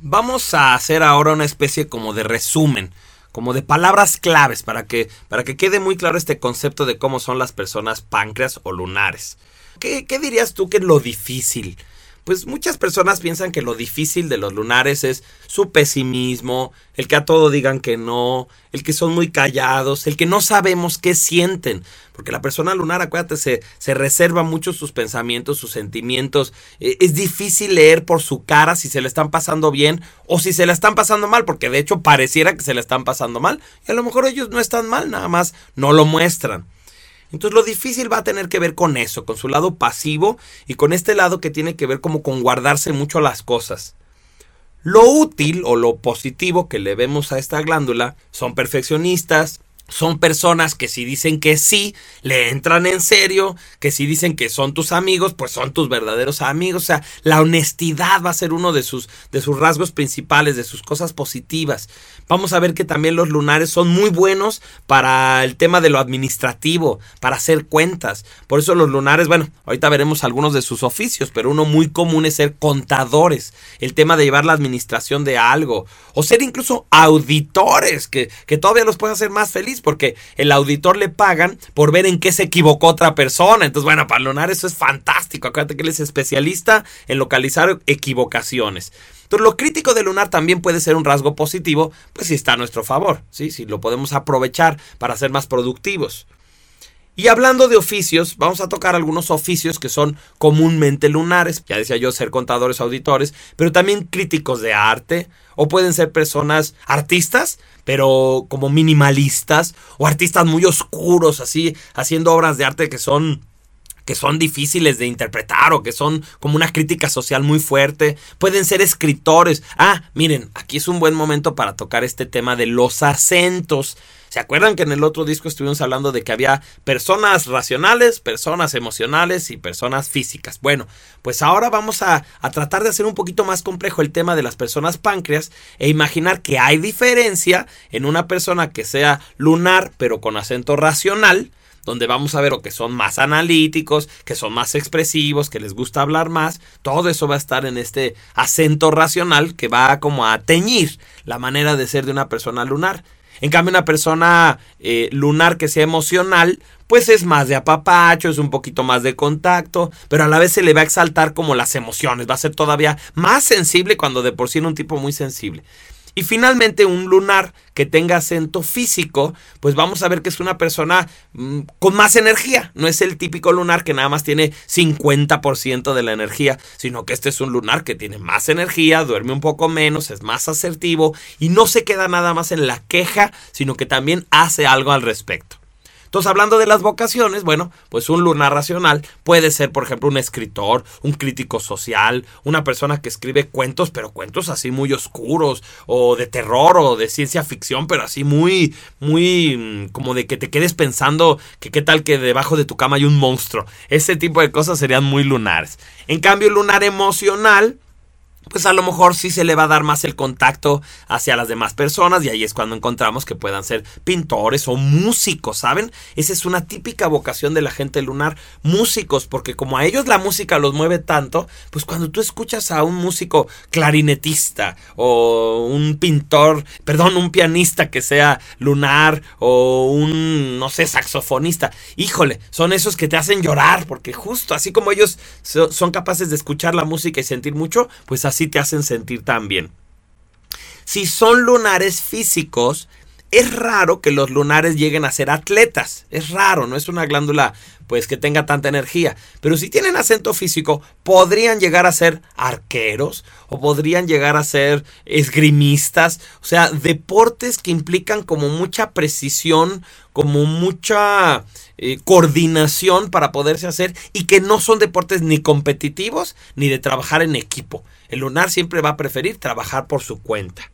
Vamos a hacer ahora una especie como de resumen, como de palabras claves para que, para que quede muy claro este concepto de cómo son las personas páncreas o lunares. ¿Qué, qué dirías tú que es lo difícil? Pues muchas personas piensan que lo difícil de los lunares es su pesimismo, el que a todo digan que no, el que son muy callados, el que no sabemos qué sienten. Porque la persona lunar, acuérdate, se, se reserva mucho sus pensamientos, sus sentimientos. Eh, es difícil leer por su cara si se le están pasando bien o si se le están pasando mal, porque de hecho pareciera que se le están pasando mal. Y a lo mejor ellos no están mal, nada más no lo muestran. Entonces lo difícil va a tener que ver con eso, con su lado pasivo y con este lado que tiene que ver como con guardarse mucho las cosas. Lo útil o lo positivo que le vemos a esta glándula son perfeccionistas, son personas que si dicen que sí, le entran en serio, que si dicen que son tus amigos, pues son tus verdaderos amigos. O sea, la honestidad va a ser uno de sus, de sus rasgos principales, de sus cosas positivas. Vamos a ver que también los lunares son muy buenos para el tema de lo administrativo, para hacer cuentas. Por eso los lunares, bueno, ahorita veremos algunos de sus oficios, pero uno muy común es ser contadores, el tema de llevar la administración de algo, o ser incluso auditores, que, que todavía los puede hacer más felices porque el auditor le pagan por ver en qué se equivocó otra persona. Entonces, bueno, para Lunar eso es fantástico. Acuérdate que él es especialista en localizar equivocaciones. Entonces, lo crítico de Lunar también puede ser un rasgo positivo, pues si está a nuestro favor, ¿sí? si lo podemos aprovechar para ser más productivos. Y hablando de oficios, vamos a tocar algunos oficios que son comúnmente lunares. Ya decía yo, ser contadores, auditores, pero también críticos de arte. O pueden ser personas artistas, pero como minimalistas. O artistas muy oscuros, así, haciendo obras de arte que son que son difíciles de interpretar o que son como una crítica social muy fuerte. Pueden ser escritores. Ah, miren, aquí es un buen momento para tocar este tema de los acentos. ¿Se acuerdan que en el otro disco estuvimos hablando de que había personas racionales, personas emocionales y personas físicas? Bueno, pues ahora vamos a, a, tratar de hacer un poquito más complejo el tema de las personas páncreas e imaginar que hay diferencia en una persona que sea lunar pero con acento racional donde vamos a ver o que son más analíticos, que son más expresivos, que les gusta hablar más, todo eso va a estar en este acento racional que va como a teñir la manera de ser de una persona lunar. En cambio, una persona eh, lunar que sea emocional, pues es más de apapacho, es un poquito más de contacto, pero a la vez se le va a exaltar como las emociones, va a ser todavía más sensible cuando de por sí era un tipo muy sensible. Y finalmente un lunar que tenga acento físico, pues vamos a ver que es una persona mm, con más energía. No es el típico lunar que nada más tiene 50% de la energía, sino que este es un lunar que tiene más energía, duerme un poco menos, es más asertivo y no se queda nada más en la queja, sino que también hace algo al respecto. Entonces, hablando de las vocaciones, bueno, pues un lunar racional puede ser, por ejemplo, un escritor, un crítico social, una persona que escribe cuentos, pero cuentos así muy oscuros, o de terror, o de ciencia ficción, pero así muy, muy, mm, como de que te quedes pensando que qué tal que debajo de tu cama hay un monstruo. Ese tipo de cosas serían muy lunares. En cambio, el lunar emocional, pues a lo mejor sí se le va a dar más el contacto hacia las demás personas y ahí es cuando encontramos que puedan ser pintores o músicos, ¿saben? Esa es una típica vocación de la gente lunar, músicos, porque como a ellos la música los mueve tanto, pues cuando tú escuchas a un músico clarinetista o un pintor, perdón, un pianista que sea lunar o un, no sé, saxofonista, híjole, son esos que te hacen llorar, porque justo así como ellos son capaces de escuchar la música y sentir mucho, pues así te hacen sentir tan bien. Si son lunares físicos, es raro que los lunares lleguen a ser atletas. Es raro, no es una glándula pues que tenga tanta energía. Pero si tienen acento físico, podrían llegar a ser arqueros o podrían llegar a ser esgrimistas. O sea, deportes que implican como mucha precisión, como mucha eh, coordinación para poderse hacer y que no son deportes ni competitivos ni de trabajar en equipo. El lunar siempre va a preferir trabajar por su cuenta.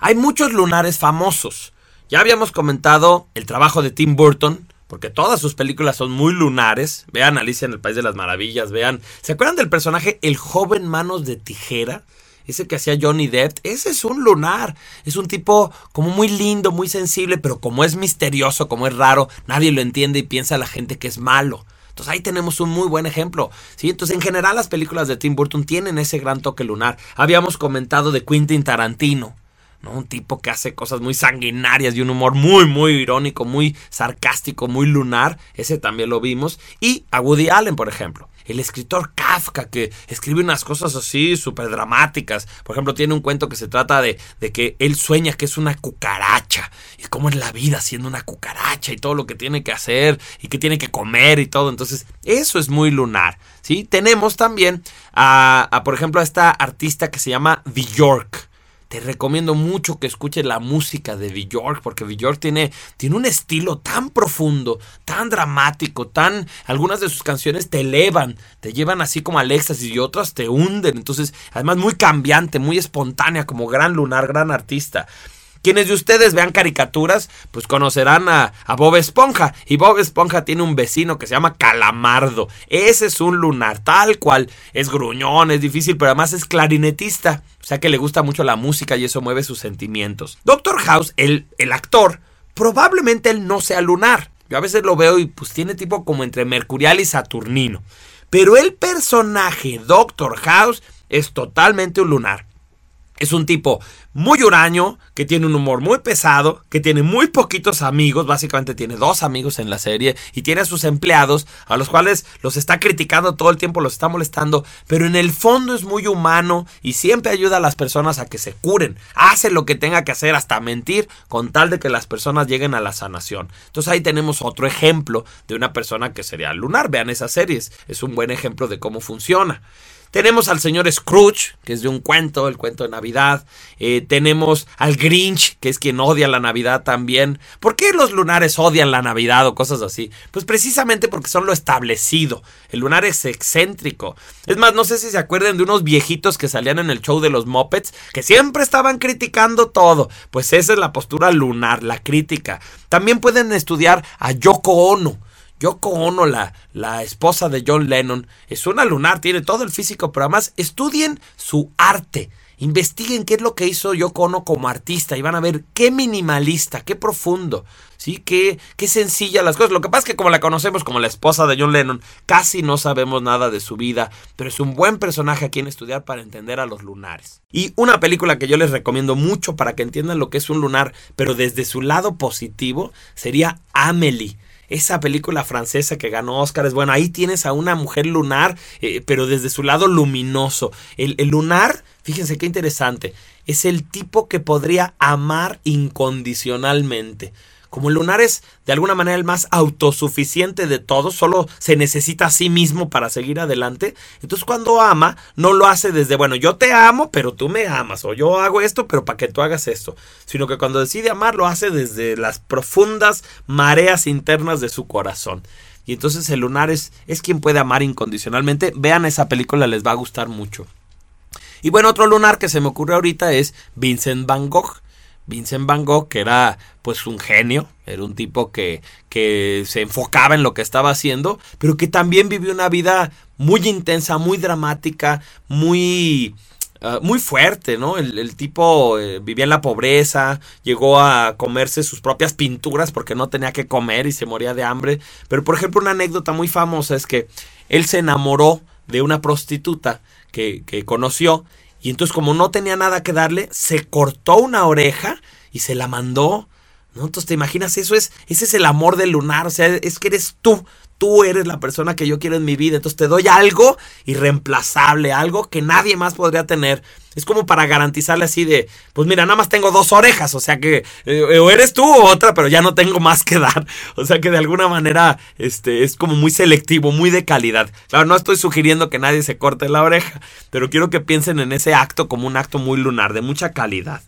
Hay muchos lunares famosos. Ya habíamos comentado el trabajo de Tim Burton, porque todas sus películas son muy lunares. Vean Alicia en el País de las Maravillas, vean. ¿Se acuerdan del personaje El joven manos de tijera? Ese que hacía Johnny Depp, ese es un lunar. Es un tipo como muy lindo, muy sensible, pero como es misterioso, como es raro, nadie lo entiende y piensa la gente que es malo. Entonces ahí tenemos un muy buen ejemplo. Entonces en general las películas de Tim Burton tienen ese gran toque lunar. Habíamos comentado de Quentin Tarantino. Un tipo que hace cosas muy sanguinarias y un humor muy, muy irónico, muy sarcástico, muy lunar. Ese también lo vimos. Y a Woody Allen, por ejemplo. El escritor Kafka, que escribe unas cosas así súper dramáticas. Por ejemplo, tiene un cuento que se trata de, de, que él sueña que es una cucaracha. Y cómo es la vida siendo una cucaracha y todo lo que tiene que hacer y que tiene que comer y todo. Entonces, eso es muy lunar. ¿sí? Tenemos también a por ejemplo, a esta artista que se llama The York te recomiendo mucho que escuches la música de Bjork, porque Bjork tiene, tiene un estilo tan profundo, tan dramático, tan. Algunas de sus canciones te elevan, te llevan así como al éxtasis y otras te hunden. Entonces, además, muy cambiante, muy espontánea, como gran lunar, gran artista. Quienes de ustedes vean caricaturas, pues conocerán a, Bob Esponja. Y Bob Esponja tiene un vecino que se llama Calamardo. Ese es un lunar, tal cual. Es gruñón, es difícil, pero además es clarinetista. O sea que le gusta mucho la música y eso mueve sus sentimientos. Doctor House, el, el actor, probablemente él no sea lunar. Yo a veces lo veo y pues tiene tipo como entre mercurial y saturnino. Pero el personaje Doctor House es totalmente un lunar. Es un tipo muy huraño, que tiene un humor muy pesado, que tiene muy poquitos amigos, básicamente tiene dos amigos en la serie, y tiene a sus empleados, a los cuales los está criticando todo el tiempo, los está molestando, pero en el fondo es muy humano y siempre ayuda a las personas a que se curen, hace lo que tenga que hacer, hasta mentir, con tal de que las personas lleguen a la sanación. Entonces ahí tenemos otro ejemplo de una persona que sería lunar, vean esas series, es un buen ejemplo de cómo funciona. Tenemos al señor Scrooge, que es de un cuento, el cuento de Navidad. Eh, tenemos al Grinch, que es quien odia la Navidad también. ¿Por qué los lunares odian la Navidad o cosas así? Pues precisamente porque son lo establecido. El lunar es excéntrico. Es más, no sé si se acuerdan de unos viejitos que salían en el show de los Muppets, que siempre estaban criticando todo. Pues esa es la postura lunar, la crítica. También pueden estudiar a Yoko Ono Yoko Ono, la, la esposa de John Lennon, es una lunar, tiene todo el físico, pero además estudien su arte. Investiguen qué es lo que hizo Yoko Ono como artista y van a ver qué minimalista, qué profundo, ¿sí? Qué, qué sencilla las cosas. Lo que pasa es que como la conocemos como la esposa de John Lennon, casi no sabemos nada de su vida, pero es un buen personaje a quien estudiar para entender a los lunares. Y una película que yo les recomiendo mucho para que entiendan lo que es un lunar, pero desde su lado positivo, sería Amelie esa película francesa que ganó Oscars, bueno, ahí tienes a una mujer lunar, eh, pero desde su lado luminoso. El, el lunar, fíjense qué interesante, es el tipo que podría amar incondicionalmente. Como el lunar es de alguna manera el más autosuficiente de todos, solo se necesita a sí mismo para seguir adelante. Entonces cuando ama, no lo hace desde, bueno, yo te amo, pero tú me amas, o yo hago esto, pero para que tú hagas esto. Sino que cuando decide amar, lo hace desde las profundas mareas internas de su corazón. Y entonces el lunar es, es quien puede amar incondicionalmente. Vean esa película, les va a gustar mucho. Y bueno, otro lunar que se me ocurre ahorita es Vincent Van Gogh. Vincent Van Gogh, que era pues un genio, era un tipo que, que se enfocaba en lo que estaba haciendo, pero que también vivió una vida muy intensa, muy dramática, muy... Uh, muy fuerte, ¿no? El, el tipo eh, vivía en la pobreza, llegó a comerse sus propias pinturas porque no tenía que comer y se moría de hambre. Pero, por ejemplo, una anécdota muy famosa es que él se enamoró de una prostituta que, que conoció y entonces como no tenía nada que darle, se cortó una oreja y se la mandó. ¿No? Entonces te imaginas, eso es, ese es el amor del lunar, o sea, es que eres tú, tú eres la persona que yo quiero en mi vida, entonces te doy algo irreemplazable, algo que nadie más podría tener. Es como para garantizarle así de, pues mira, nada más tengo dos orejas, o sea que eh, o eres tú o otra, pero ya no tengo más que dar. O sea que de alguna manera este, es como muy selectivo, muy de calidad. Claro, no estoy sugiriendo que nadie se corte la oreja, pero quiero que piensen en ese acto como un acto muy lunar, de mucha calidad.